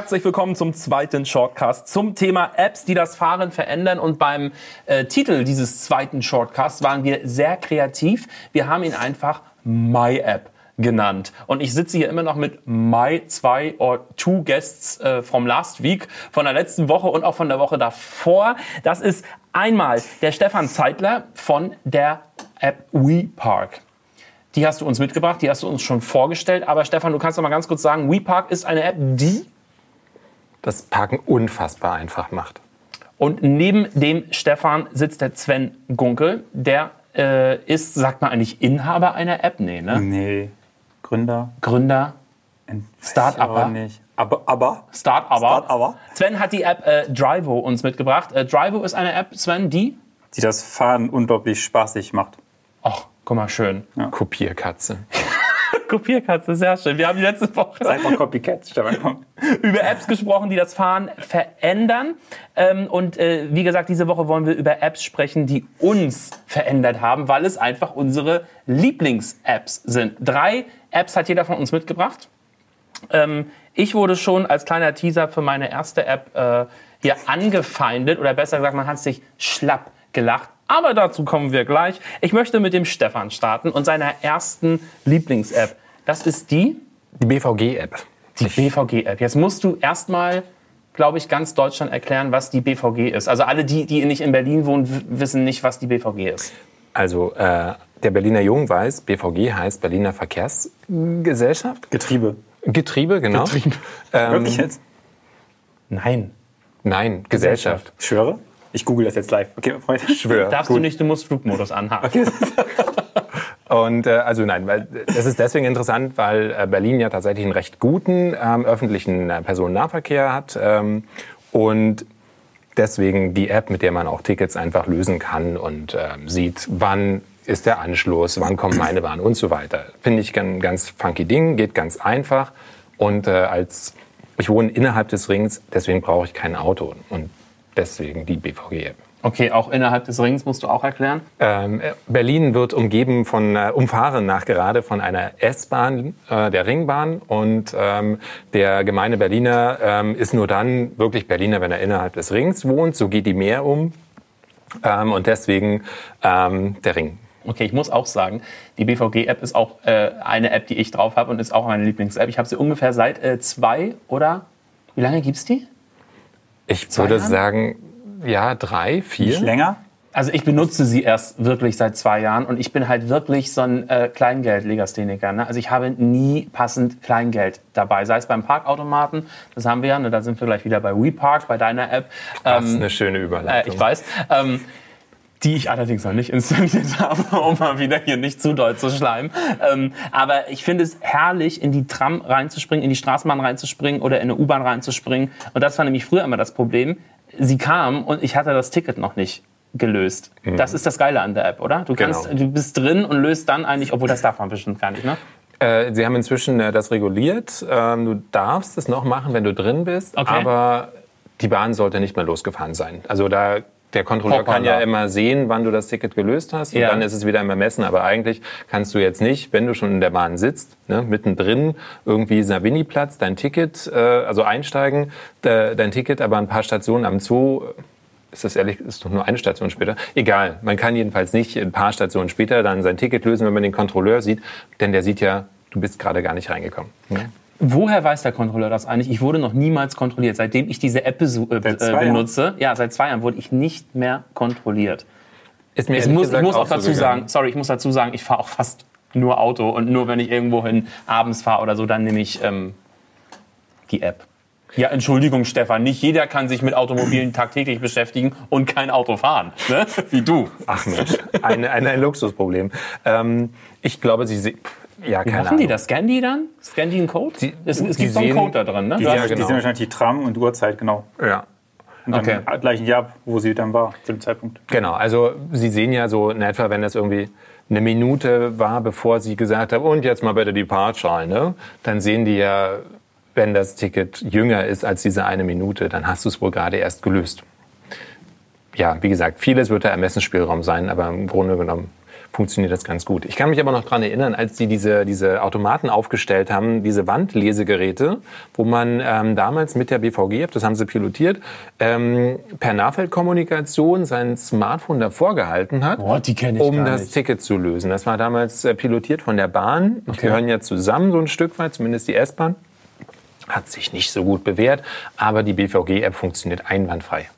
Herzlich willkommen zum zweiten Shortcast zum Thema Apps, die das Fahren verändern. Und beim äh, Titel dieses zweiten Shortcasts waren wir sehr kreativ. Wir haben ihn einfach My App genannt. Und ich sitze hier immer noch mit my zwei or two Guests äh, from last week, von der letzten Woche und auch von der Woche davor. Das ist einmal der Stefan Zeitler von der App WePark. Die hast du uns mitgebracht, die hast du uns schon vorgestellt. Aber Stefan, du kannst doch mal ganz kurz sagen, WePark ist eine App, die das Parken unfassbar einfach macht. Und neben dem Stefan sitzt der Sven Gunkel. Der äh, ist, sagt man eigentlich, Inhaber einer App? Nee, ne? Nee. Gründer. Gründer. Start-Upper. nicht. Aber, aber. Start-Upper. Start-Upper. Sven hat die App äh, Drivo uns mitgebracht. Äh, Drivo ist eine App, Sven, die? Die das Fahren unglaublich spaßig macht. Ach, guck mal, schön. Kopierkatze. Kopierkatze, sehr schön. Wir haben die letzte Woche Sei mal Copycat, Stefan. über Apps gesprochen, die das Fahren verändern. Ähm, und äh, wie gesagt, diese Woche wollen wir über Apps sprechen, die uns verändert haben, weil es einfach unsere Lieblings-Apps sind. Drei Apps hat jeder von uns mitgebracht. Ähm, ich wurde schon als kleiner Teaser für meine erste App äh, hier angefeindet oder besser gesagt, man hat sich schlapp gelacht. Aber dazu kommen wir gleich. Ich möchte mit dem Stefan starten und seiner ersten Lieblings-App. Das ist die Die BVG-App. die BVG-App. Jetzt musst du erstmal, glaube ich, ganz Deutschland erklären, was die BVG ist. Also alle die, die nicht in Berlin wohnen, wissen nicht, was die BVG ist. Also äh, der Berliner Jung weiß, BVG heißt Berliner Verkehrsgesellschaft. Getriebe. Getriebe, genau. Getriebe. Ähm, Wirklich jetzt? Nein. Nein, Gesellschaft. Ich schwöre? Ich google das jetzt live. Okay, weiter. Schwör. Darfst du nicht, du musst Flugmodus anhaben. Okay. Und äh, also nein, weil das ist deswegen interessant, weil äh, Berlin ja tatsächlich einen recht guten ähm, öffentlichen äh, Personennahverkehr hat ähm, und deswegen die App, mit der man auch Tickets einfach lösen kann und ähm, sieht, wann ist der Anschluss, wann kommt meine Bahn und so weiter. Finde ich ein ganz funky Ding, geht ganz einfach und äh, als ich wohne innerhalb des Rings, deswegen brauche ich kein Auto und deswegen die BVG-App. Okay, auch innerhalb des Rings musst du auch erklären. Ähm, äh, Berlin wird umgeben von, äh, umfahren nach gerade von einer S-Bahn, äh, der Ringbahn. Und ähm, der gemeine Berliner ähm, ist nur dann wirklich Berliner, wenn er innerhalb des Rings wohnt. So geht die mehr um. Ähm, und deswegen ähm, der Ring. Okay, ich muss auch sagen, die BVG-App ist auch äh, eine App, die ich drauf habe und ist auch meine Lieblings-App. Ich habe sie ungefähr seit äh, zwei oder wie lange gibt's die? Ich Zwei würde Jahren? sagen, ja, drei, vier. Nicht länger? Also ich benutze sie erst wirklich seit zwei Jahren und ich bin halt wirklich so ein äh, Kleingeld-Legastheniker. Ne? Also ich habe nie passend Kleingeld dabei, sei es beim Parkautomaten, das haben wir ja, ne? da sind wir gleich wieder bei WePark, bei deiner App. Das ist Ähm, eine schöne äh, Überleitung. ich weiß. Ähm, die ich allerdings noch nicht installiert habe, um mal wieder hier nicht zu doll zu schleimen. Ähm, aber ich finde es herrlich, in die Tram reinzuspringen, in die Straßenbahn reinzuspringen oder in eine U-Bahn reinzuspringen. Und das war nämlich früher immer das Problem. Sie kam und ich hatte das Ticket noch nicht gelöst. Das ist das Geile an der App, oder? Du, kannst, Genau. du bist drin und löst dann eigentlich, obwohl das darf man bestimmt gar nicht, ne? Äh, Sie haben inzwischen äh, das reguliert. Ähm, du darfst es noch machen, wenn du drin bist, Okay. aber die Bahn sollte nicht mehr losgefahren sein. Also da der Kontrolleur kann ja immer sehen, wann du das Ticket gelöst hast und Ja. dann ist es wieder im Ermessen. Aber eigentlich kannst du jetzt nicht, wenn du schon in der Bahn sitzt, ne, mittendrin irgendwie Savini-Platz, dein Ticket, äh, also einsteigen, de, dein Ticket, aber ein paar Stationen am Zoo ist das ehrlich, ist doch nur eine Station später. Egal, man kann jedenfalls nicht ein paar Stationen später dann sein Ticket lösen, wenn man den Kontrolleur sieht, denn der sieht ja, du bist gerade gar nicht reingekommen. Ne? Woher weiß der Kontrolleur das eigentlich? Ich wurde noch niemals kontrolliert. Seitdem ich diese App äh, äh, benutze, ja, seit zwei Jahren wurde ich nicht mehr kontrolliert. Ist mir Ich muss, ich muss auch so dazu sagen, sorry, ich muss dazu sagen, ich fahre auch fast nur Auto und nur wenn ich irgendwo hin abends fahre oder so, dann nehme ich ähm, die App. Ja, Entschuldigung, Stefan, nicht jeder kann sich mit Automobilen tagtäglich beschäftigen und kein Auto fahren, ne? wie du. Ach Mensch, ein, ein, ein Luxusproblem. Ähm, ich glaube, sie ja, Wie machen die Ahnung. das? Scannen die dann? Scannen die einen Code? Die- es, es die gibt so einen Code da drin, ne? Die, sehen, hast- die genau. sehen wahrscheinlich die Tram und Uhrzeit, genau. Ja. Und dann Okay. gleichen Jahr ab, wo sie dann war, zu dem Zeitpunkt. Genau, also Sie sehen ja so in etwa, wenn das irgendwie eine Minute war, bevor Sie gesagt haben, und jetzt mal bitte die Partschal, ne? Dann sehen die ja, wenn das Ticket jünger ist als diese eine Minute, dann hast du es wohl gerade erst gelöst. Ja, wie gesagt, vieles wird der Ermessensspielraum sein, aber im Grunde genommen funktioniert das ganz gut. Ich kann mich aber noch dran erinnern, als die diese, diese Automaten aufgestellt haben, diese Wandlesegeräte, wo man ähm, damals mit der BVG-App, das haben sie pilotiert, ähm, per Nahfeldkommunikation sein Smartphone davor gehalten hat, Boah, um das nicht. Ticket zu lösen. Das war damals äh, pilotiert von der Bahn. Die gehören ja zusammen so ein Stück weit, zumindest die S-Bahn. Hat sich nicht so gut bewährt, aber die BVG-App funktioniert einwandfrei.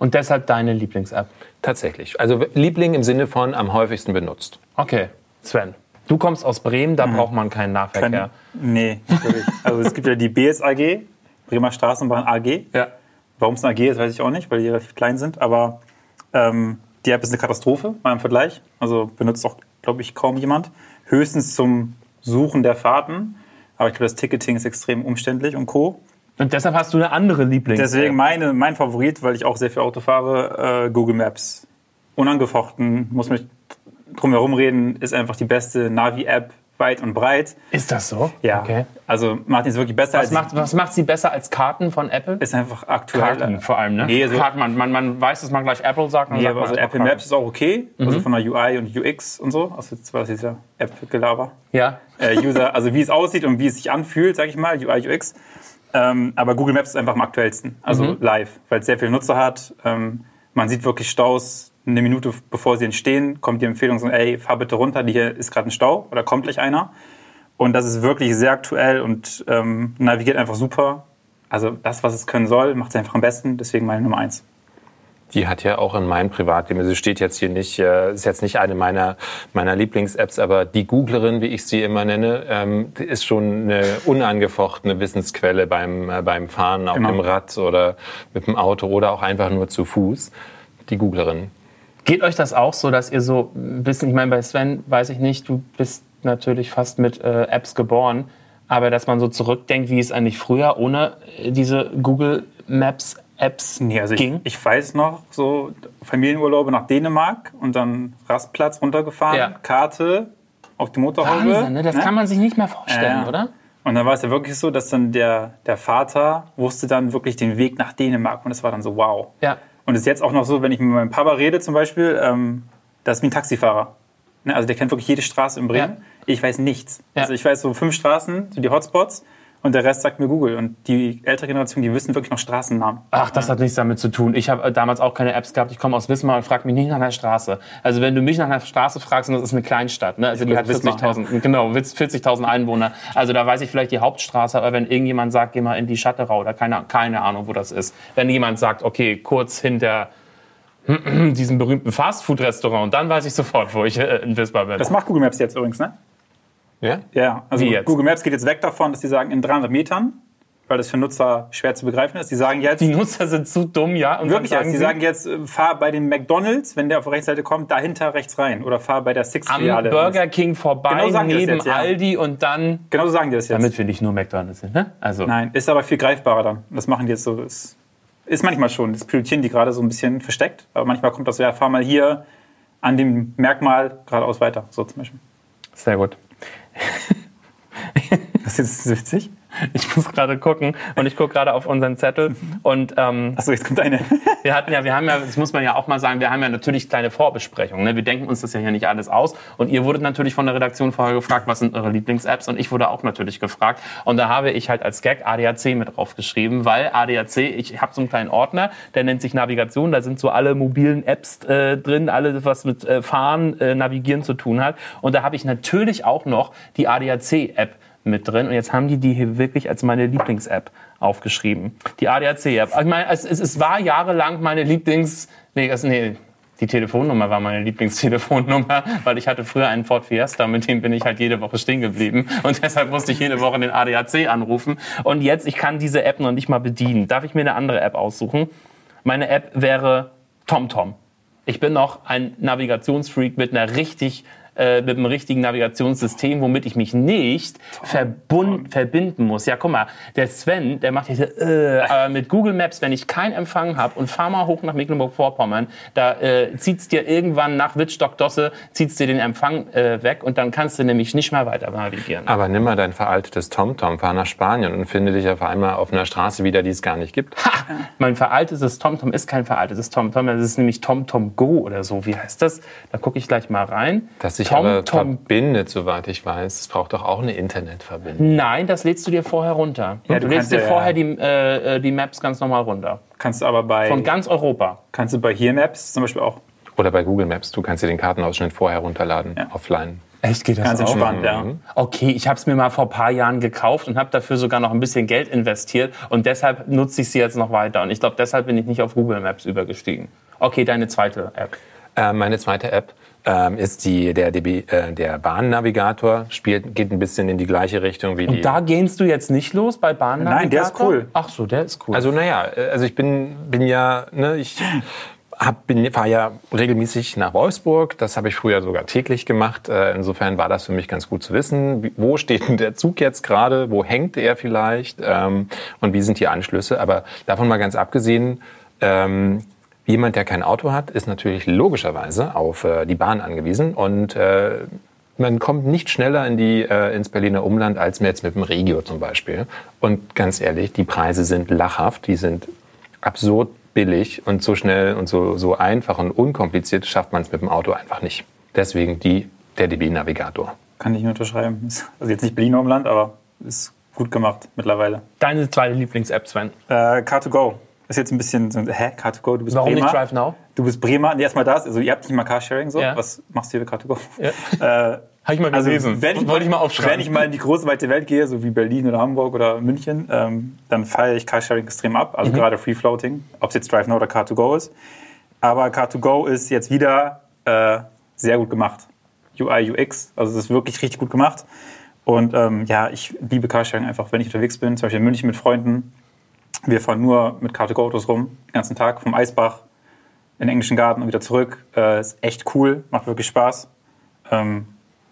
Und deshalb deine Lieblings-App. Tatsächlich. Also Liebling im Sinne von am häufigsten benutzt. Okay, Sven. Du kommst aus Bremen, da braucht man keinen Nahverkehr. Kann, nee. Also es gibt ja die BSAG, Bremer Straßenbahn AG. Ja. Warum es eine AG ist, weiß ich auch nicht, weil die relativ klein sind. Aber ähm, die App ist eine Katastrophe, mal im Vergleich. Also benutzt auch, glaube ich, kaum jemand. Höchstens zum Suchen der Fahrten. Aber ich glaube, das Ticketing ist extrem umständlich und Co. Und deshalb hast du eine andere Lieblings. Deswegen meine, mein Favorit, weil ich auch sehr viel Auto fahre, äh, Google Maps. Unangefochten, muss mich drum herum reden, ist einfach die beste Navi-App weit und breit. Ist das so? Ja, Okay. also Martin ist wirklich besser Was als macht, was macht sie besser als Karten von Apple? ist einfach aktuell. Karten vor allem, ne? Nee, so, Karten, man, man, man weiß, dass man gleich Apple sagt. nee, sagt also Apple Maps ist auch okay, Mhm. also von der UI und UX und so. Also jetzt war das jetzt ja App-Gelaber. Ja. Äh, User, also wie es aussieht und wie es sich anfühlt, sag ich mal, UI, UX. Ähm, aber Google Maps ist einfach am aktuellsten, also Mhm. live, weil es sehr viele Nutzer hat. Ähm, man sieht wirklich Staus eine Minute bevor sie entstehen, kommt die Empfehlung so, ey, fahr bitte runter, hier ist gerade ein Stau oder kommt gleich einer. Und das ist wirklich sehr aktuell und ähm, navigiert einfach super. Also das, was es können soll, macht es einfach am besten. Deswegen meine Nummer eins. Die hat ja auch in meinem Privatleben, sie steht jetzt hier nicht, äh, ist jetzt nicht eine meiner, meiner Lieblings-Apps, aber die Googlerin, wie ich sie immer nenne, ähm, ist schon eine unangefochtene Wissensquelle beim, äh, beim Fahren auf Genau. dem Rad oder mit dem Auto oder auch einfach nur zu Fuß. Die Googlerin. Geht euch das auch so, dass ihr so ein bisschen, ich meine, bei Sven weiß ich nicht, du bist natürlich fast mit äh, Apps geboren, aber dass man so zurückdenkt, wie es eigentlich früher ohne diese Google Maps Apps Nee, also ich, ging? ich weiß noch, so Familienurlaube nach Dänemark und dann Rastplatz runtergefahren, Ja. Karte auf die Motorhaube. Wahnsinn, ne? Das kann man sich nicht mehr vorstellen, Ja. oder? Und dann war es ja wirklich so, dass dann der, der Vater wusste dann wirklich den Weg nach Dänemark und das war dann so wow. Ja. Und es ist jetzt auch noch so, wenn ich mit meinem Papa rede zum Beispiel, ähm, das ist wie ein Taxifahrer. Ne, also der kennt wirklich jede Straße in Bremen. Ja. Ich weiß nichts. Ja. Also ich weiß so fünf Straßen, so die Hotspots und der Rest sagt mir Google. Und die ältere Generation, die wissen wirklich noch Straßennamen. Ach, das hat nichts damit zu tun. Ich habe äh, damals auch keine Apps gehabt. Ich komme aus Wismar und frag mich nicht nach einer Straße. Also wenn du mich nach einer Straße fragst, und das ist eine Kleinstadt, ne? also die hat Wismar, 40.000 genau, 40.000 Einwohner. Also da weiß ich vielleicht die Hauptstraße, aber wenn irgendjemand sagt, geh mal in die Schatterau oder keine, keine Ahnung, wo das ist. Wenn jemand sagt, okay, kurz hinter diesem berühmten Fastfood-Restaurant, dann weiß ich sofort, wo ich äh, in Wismar bin. Das macht Google Maps jetzt übrigens, ne? Ja? Ja, also Wie jetzt? Google Maps geht jetzt weg davon, dass die sagen in 300 Metern, weil das für Nutzer schwer zu begreifen ist. Die sagen jetzt, die Nutzer sind zu dumm, ja? Und wirklich jetzt, die sie, sagen jetzt, äh, fahr bei dem McDonalds, wenn der auf der rechten Seite kommt, dahinter rechts rein. Oder fahr bei der am Six-Filiale. Burger King vorbei, Genau sagen das neben jetzt, ja. Aldi und dann... Genau so sagen die das jetzt. Damit wir nicht nur McDonalds sind, ne? Also, Nein, ist aber viel greifbarer dann. Das machen die jetzt so. Ist, ist manchmal schon. Das pilotieren die gerade so ein bisschen versteckt. Aber manchmal kommt das so, ja, fahr mal hier an dem Merkmal geradeaus weiter. So zum Beispiel. sehr gut. Das ist jetzt witzig. Ich muss gerade gucken und ich gucke gerade auf unseren Zettel und ähm, Achso, jetzt kommt eine. wir hatten ja, wir haben ja, das muss man ja auch mal sagen, wir haben ja natürlich kleine Vorbesprechungen. Ne? Wir denken uns das ja hier nicht alles aus und ihr wurdet natürlich von der Redaktion vorher gefragt, was sind eure Lieblings-Apps und ich wurde auch natürlich gefragt und da habe ich halt als Gag ADAC mit draufgeschrieben, weil ADAC, ich habe so einen kleinen Ordner, der nennt sich Navigation, da sind so alle mobilen Apps äh, drin, alles was mit äh, Fahren, äh, Navigieren zu tun hat und da habe ich natürlich auch noch die ADAC-App mit drin. Und jetzt haben die die hier wirklich als meine Lieblings-App aufgeschrieben. Die ADAC-App. Ich meine, es, es, es war jahrelang meine Lieblings... Nee, das, nee, die Telefonnummer war meine Lieblingstelefonnummer, weil ich hatte früher einen Ford Fiesta, mit dem bin ich halt jede Woche stehen geblieben. Und deshalb musste ich jede Woche den ADAC anrufen. Und jetzt, ich kann diese App noch nicht mal bedienen. Darf ich mir eine andere App aussuchen? Meine App wäre TomTom. Ich bin noch ein Navigationsfreak mit einer richtig äh, mit einem richtigen Navigationssystem, womit ich mich nicht verbund, verbinden muss. Ja, guck mal, der Sven, der macht hier äh, aber mit Google Maps, wenn ich keinen Empfang habe und fahr mal hoch nach Mecklenburg-Vorpommern, da äh, zieht's dir irgendwann nach Wittstock-Dosse, zieht's dir den Empfang äh, weg und dann kannst du nämlich nicht mehr weiter navigieren. Aber nimm mal dein veraltetes TomTom, fahr nach Spanien und finde dich auf einmal auf einer Straße wieder, die es gar nicht gibt. Ha! Mein veraltetes TomTom ist kein veraltetes TomTom, das ist nämlich TomTom Go oder so. Wie heißt das? Da gucke ich gleich mal rein. Das sich Tom, aber Tom. verbindet, soweit ich weiß. Es braucht doch auch eine Internetverbindung. Nein, das lädst du dir vorher runter. Ja, du du lädst dir ja- vorher die, äh, äh, die Maps ganz normal runter. Kannst du aber bei, Von ganz Europa. kannst du bei Here Maps zum Beispiel auch Oder bei Google Maps, du kannst dir den Kartenausschnitt vorher runterladen, Ja. offline. Echt geht das ganz entspannt, ja. Okay, ich habe es mir mal vor ein paar Jahren gekauft und habe dafür sogar noch ein bisschen Geld investiert und deshalb nutze ich sie jetzt noch weiter. Und ich glaube, deshalb bin ich nicht auf Google Maps übergestiegen. Okay, deine zweite App. Äh, meine zweite App ähm, ist die, der, DB, äh, der Bahnnavigator, spielt, geht ein bisschen in die gleiche Richtung wie die. Da gehst du jetzt nicht los bei Bahnnavigator? Nein, der ist cool. Ach so, der ist cool. Also naja, also ich bin, bin ja, ne, ich fahre ja regelmäßig nach Wolfsburg. Das habe ich früher sogar täglich gemacht. Äh, insofern war das für mich ganz gut zu wissen. Wo steht denn der Zug jetzt gerade? Wo hängt er vielleicht? Ähm, und wie sind die Anschlüsse? Aber davon mal ganz abgesehen, ähm, jemand, der kein Auto hat, ist natürlich logischerweise auf äh, die Bahn angewiesen und äh, man kommt nicht schneller in die, äh, ins Berliner Umland als jetzt mit dem Regio zum Beispiel. Und ganz ehrlich, die Preise sind lachhaft, die sind absurd billig und so schnell und so, so einfach und unkompliziert schafft man es mit dem Auto einfach nicht. Deswegen die, der DB-Navigator. Kann ich nur unterschreiben. Also jetzt nicht Berliner Umland, aber ist gut gemacht mittlerweile. Deine zweite Lieblings-App, Sven. Äh, Car2Go. Ist jetzt ein bisschen so, hä, Car2Go, du bist Warum Bremer. nicht Drive Now? Du bist Bremer. Nee, erstmal das. Also ihr habt nicht mal Carsharing so. Ja. Was machst du hier mit Car2Go? Ja. Äh, Habe ich mal also gelesen. wenn ich, Wollte ich mal aufschreiben. Wenn ich mal in die große weite Welt gehe, so wie Berlin oder Hamburg oder München, ähm, dann feiere ich Carsharing extrem ab. Mhm. Also gerade Free Floating, ob es jetzt Drive Now oder Car2Go ist. Aber Car2Go ist jetzt wieder äh, sehr gut gemacht. UI, UX, also es ist wirklich richtig gut gemacht. Und ähm, ja, ich liebe Carsharing einfach, wenn ich unterwegs bin, zum Beispiel in München mit Freunden. Wir fahren nur mit Car2Go-Autos rum, den ganzen Tag, vom Eisbach in den englischen Garten und wieder zurück. Äh, ist echt cool, macht wirklich Spaß. Ähm,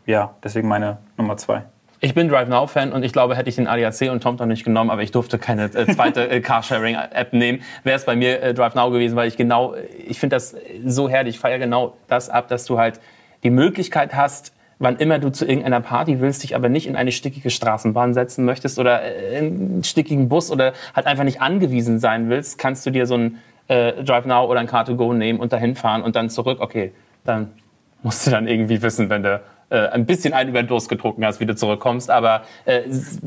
ja, deswegen meine Nummer zwei. Ich bin Drive Now Fan und ich glaube, hätte ich den ADAC und TomTom nicht genommen, aber ich durfte keine äh, zweite äh, Carsharing App nehmen, wäre es bei mir äh, Drive Now gewesen, weil ich genau, äh, ich finde das so herrlich, ich feiere genau das ab, dass du halt die Möglichkeit hast, wann immer du zu irgendeiner Party willst, dich aber nicht in eine stickige Straßenbahn setzen möchtest oder äh, in einen stickigen Bus oder halt einfach nicht angewiesen sein willst, kannst du dir so ein äh, Drive Now oder ein Car2Go nehmen und dahin fahren und dann zurück. Okay, dann musst du dann irgendwie wissen, wenn du äh, ein bisschen einen über den Durst getrunken hast, wie du zurückkommst. Aber äh,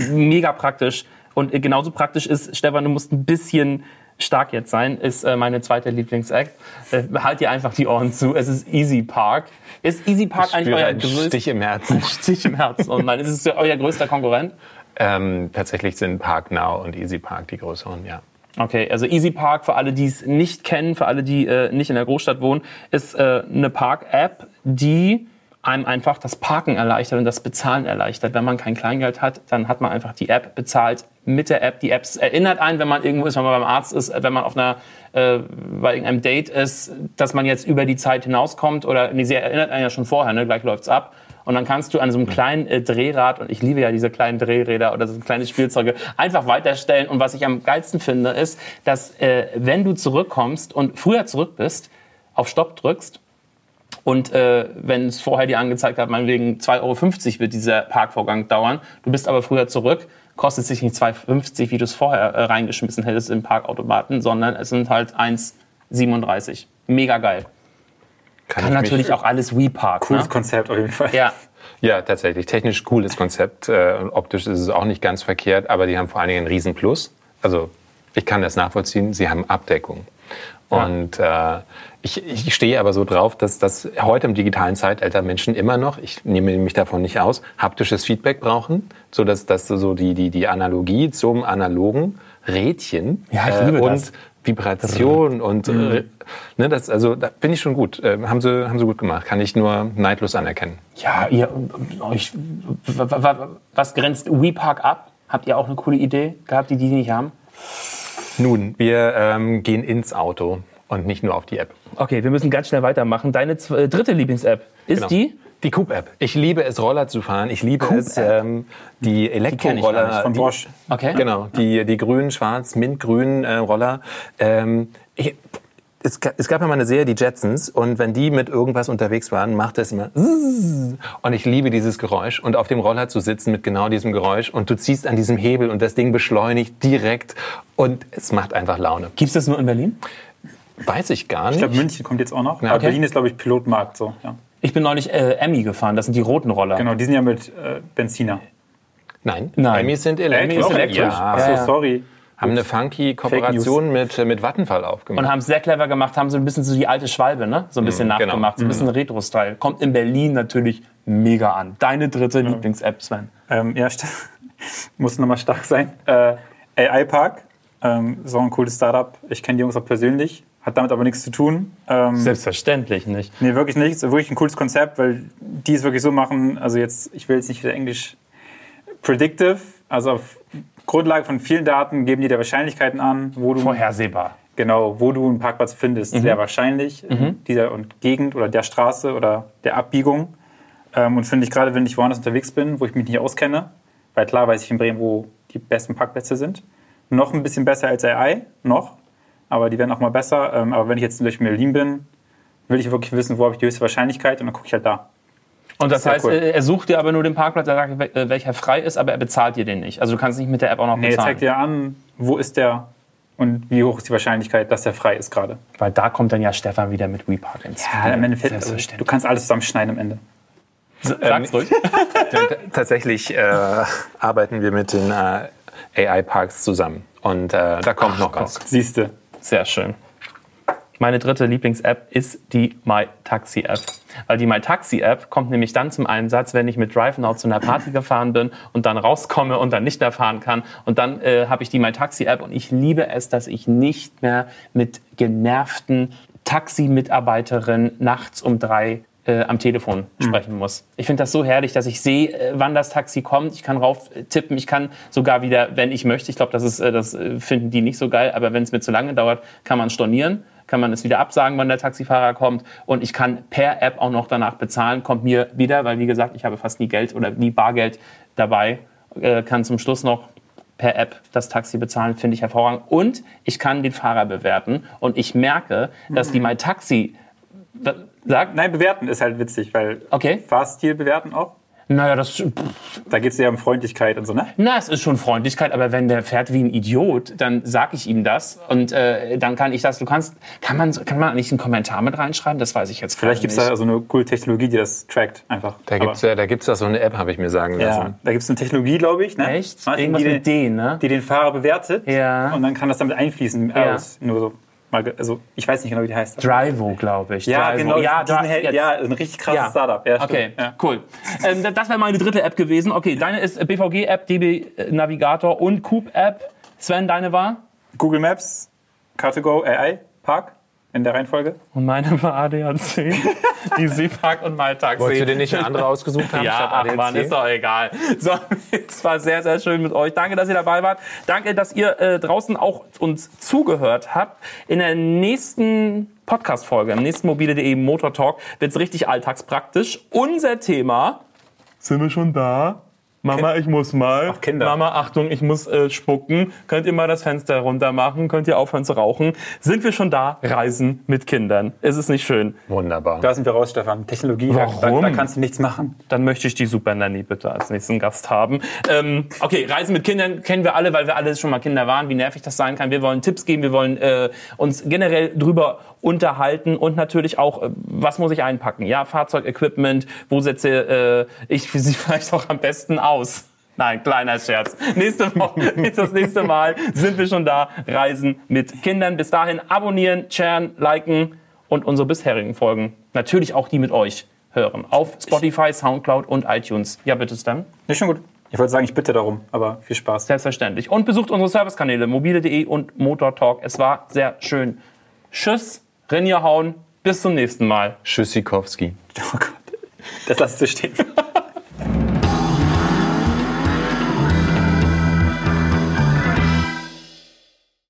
mega praktisch. Und äh, genauso praktisch ist, Stefan, du musst ein bisschen stark jetzt sein, ist äh, meine zweite Lieblings-Act. Äh, halt dir einfach die Ohren zu. Es ist Easy Park. Ist Easy Park Ich eigentlich euer größter Stich im Herzen. Stich im Herzen? Und nein, ist es euer größter Konkurrent? Ähm, tatsächlich sind Park Now und Easy Park die größeren, ja. Okay, also Easy Park, für alle, die es nicht kennen, für alle, die äh, nicht in der Großstadt wohnen, ist äh, eine Park-App, die einem einfach das Parken erleichtert und das Bezahlen erleichtert. Wenn man kein Kleingeld hat, dann hat man einfach die App bezahlt mit der App. Die App erinnert einen, wenn man irgendwo ist, wenn man beim Arzt ist, wenn man auf einer, äh, bei irgendeinem Date ist, dass man jetzt über die Zeit hinauskommt oder nee, sie erinnert einen ja schon vorher, ne? gleich läuft's ab. Und dann kannst du an so einem kleinen äh, Drehrad, und ich liebe ja diese kleinen Drehräder oder so kleine Spielzeuge, einfach weiterstellen. Und was ich am geilsten finde, ist, dass äh, wenn du zurückkommst und früher zurück bist, auf Stopp drückst, und äh, wenn es vorher dir angezeigt hat, meinetwegen 2,50 Euro wird dieser Parkvorgang dauern, du bist aber früher zurück, kostet sich nicht 2,50, wie du es vorher äh, reingeschmissen hättest im Parkautomaten, sondern es sind halt 1,37. Mega geil. Kann mich- natürlich auch alles WePark. Cooles Ne? Konzept auf jeden Fall. Ja, Ja, tatsächlich. Technisch cooles Konzept. Äh, und optisch ist es auch nicht ganz verkehrt, aber die haben vor allen Dingen einen riesen Plus. Also ich kann das nachvollziehen. Sie haben Abdeckung. Und äh, ich, ich stehe aber so drauf, dass das heute im digitalen Zeitalter Menschen immer noch, ich nehme mich davon nicht aus, haptisches Feedback brauchen, so dass, dass so die, die, die Analogie zum analogen Rädchen Ja, ich liebe und das. Vibration und äh, ne, das also da finde ich schon gut. Äh, haben sie haben sie gut gemacht. Kann ich nur neidlos anerkennen. ja ihr, euch, was grenzt WePark ab? Habt ihr auch eine coole Idee gehabt, die die nicht haben? Nun, wir ähm, gehen ins Auto und nicht nur auf die App. Okay, wir müssen ganz schnell weitermachen. Deine äh, dritte Lieblings-App ist Genau. die? Die Coop-App. Ich liebe es, Roller zu fahren. Ich liebe es, ähm, die Elektroroller. von die- Bosch. Okay. Genau, die, die grünen, schwarz, mintgrünen äh, Roller. Ähm, ich, es, es gab ja mal eine Serie, die Jetsons, und wenn die mit irgendwas unterwegs waren, machte es immer und ich liebe dieses Geräusch und auf dem Roller zu sitzen mit genau diesem Geräusch und du ziehst an diesem Hebel und das Ding beschleunigt direkt und es macht einfach Laune. Gibt's das nur in Berlin? Weiß ich gar Ich nicht. glaube, München kommt jetzt auch noch. Ja, Aber okay. Berlin ist, glaube ich, Pilotmarkt. So, ja. Ich bin neulich äh, Emmy gefahren, das sind die roten Roller. Genau, die sind ja mit äh, Benziner. Nein, Nein. Emmys sind elektrisch. Auch elektrisch? Ja, Achso, sorry. Haben eine funky Kooperation mit, äh, mit Vattenfall aufgemacht. Und haben es sehr clever gemacht, haben so ein bisschen so die alte Schwalbe, ne? So ein bisschen genau. nachgemacht, so ein bisschen Retro-Style. Kommt in Berlin natürlich mega an. Deine dritte Lieblings-App, Sven. Ähm, ja, st- muss nochmal stark sein. Äh, AI Park, ähm, so ein cooles Startup. Ich kenne die Jungs auch persönlich, hat damit aber nichts zu tun. Ähm, Selbstverständlich nicht. nee, wirklich nichts. Wirklich ein cooles Konzept, weil die es wirklich so machen. Also jetzt, ich will jetzt nicht wieder Englisch predictive, also auf Grundlage von vielen Daten geben die dir Wahrscheinlichkeiten an, wo du Vorhersehbar. Genau, wo du einen Parkplatz findest, Mhm. sehr wahrscheinlich in dieser und Gegend oder der Straße oder der Abbiegung. Ähm, und finde ich gerade, wenn ich woanders unterwegs bin, wo ich mich nicht auskenne, weil klar weiß ich in Bremen, wo die besten Parkplätze sind, noch ein bisschen besser als AI, noch, aber die werden auch mal besser. Ähm, aber wenn ich jetzt in Berlin bin, will ich wirklich wissen, wo habe ich die höchste Wahrscheinlichkeit und dann gucke ich halt da. Und das Sehr heißt, cool. äh, er sucht dir aber nur den Parkplatz, er sagt, äh, welcher frei ist, aber er bezahlt dir den nicht. Also du kannst nicht mit der App auch noch Nee, er bezahlen. zeigt dir an, wo ist der und wie hoch ist die Wahrscheinlichkeit, dass der frei ist gerade. Weil da kommt dann ja Stefan wieder mit WePark ins Ja, am Endeffekt, also, du kannst alles zusammenschneiden am Ende. Sag's ruhig. T- Tatsächlich äh, arbeiten wir mit den äh, AI-Parks zusammen. Und äh, da kommt noch was. Siehste. Sehr schön. Meine dritte Lieblings-App ist die MyTaxi-App. Weil die MyTaxi-App kommt nämlich dann zum Einsatz, wenn ich mit DriveNow zu einer Party gefahren bin und dann rauskomme und dann nicht mehr fahren kann. Und dann äh, habe ich die MyTaxi-App und ich liebe es, dass ich nicht mehr mit genervten Taxi-Mitarbeiterinnen nachts um drei äh, am Telefon sprechen muss. Ich finde das so herrlich, dass ich sehe, äh, wann das Taxi kommt. Ich kann rauf äh, tippen, ich kann sogar wieder, wenn ich möchte, ich glaube, das, ist, äh, das äh, finden die nicht so geil, aber wenn es mir zu lange dauert, kann man stornieren, kann man es wieder absagen, wann der Taxifahrer kommt. Und ich kann per App auch noch danach bezahlen, kommt mir wieder, weil wie gesagt, ich habe fast nie Geld oder nie Bargeld dabei, äh, kann zum Schluss noch per App das Taxi bezahlen, finde ich hervorragend. Und ich kann den Fahrer bewerten. Und ich merke, dass die MyTaxi sagt, Nein, bewerten ist halt witzig, weil Okay. Fahrstil bewerten auch. Naja, das Da geht es ja um Freundlichkeit und so, ne? Na, es ist schon Freundlichkeit, aber wenn der fährt wie ein Idiot, dann sag ich ihm das und äh, dann kann ich das. Du kannst, kann man, kann man nicht einen Kommentar mit reinschreiben? Das weiß ich jetzt Vielleicht gibt es da so eine coole Technologie, die das trackt einfach. Da gibt es ja, da gibt's ja so eine App, habe ich mir sagen ja, lassen. da gibt es eine Technologie, glaube ich, ne? Echt? Irgendwas die, mit den, D, ne? die den Fahrer bewertet. Ja. Und dann kann das damit einfließen. Ja. Aus, nur so. Mal, also ich weiß nicht genau, wie die heißt. Drivo, glaube ich. ja, Drivo. genau. Ja, Dri- Hel- ja, ein richtig krasses Startup. Ja. Okay, Ja. cool. Ähm, das wäre meine dritte App gewesen. Okay, deine ist BVG-App, DB Navigator und Coop-App. Sven, deine war? Google Maps, Car2Go, AI, Park in der Reihenfolge. Und meine war ADAC, Easy Park und MyTaxi. Wolltest du dir nicht eine andere ausgesucht haben? Ja, statt ach ADAC? Mann, ist doch egal. So, es war sehr, sehr schön mit euch. Danke, dass ihr dabei wart. Danke, dass ihr äh, draußen auch uns zugehört habt. In der nächsten Podcast-Folge, im nächsten mobile.de Motor Talk, wird es richtig alltagspraktisch. Unser Thema, sind wir schon da? Mama, ich muss mal. Ach, Kinder. Mama, Achtung, ich muss äh, spucken. Könnt ihr mal das Fenster runter machen? Könnt ihr aufhören zu rauchen? Sind wir schon da? Reisen mit Kindern. Ist es nicht schön? Wunderbar. Da sind wir raus, Stefan. Technologie, da- Warum? Da, da kannst du nichts machen. dann möchte ich die Super Nanny bitte als nächsten Gast haben. Ähm, okay, Reisen mit Kindern kennen wir alle, weil wir alle schon mal Kinder waren, wie nervig das sein kann. Wir wollen Tipps geben, wir wollen äh, uns generell drüber unterhalten und natürlich auch, äh, was muss ich einpacken? Ja, Fahrzeugequipment, wo setze äh, ich sie vielleicht auch am besten aus? Nein, kleiner Scherz. Nächste Woche ist das nächste Mal. Sind wir schon da? Reisen mit Kindern. Bis dahin abonnieren, sharen, liken und unsere bisherigen Folgen. Natürlich auch die mit euch hören. Auf Spotify, Soundcloud und iTunes. Ja, bitte, Stan. Ist schon gut. Ich wollte sagen, ich bitte darum, aber viel Spaß. Selbstverständlich. Und besucht unsere Servicekanäle mobile.de und Motor Talk. Es war sehr schön. Tschüss, Rinja hauen. Bis zum nächsten Mal. Tschüssikowski. Oh Gott. Das lass ich so stehen.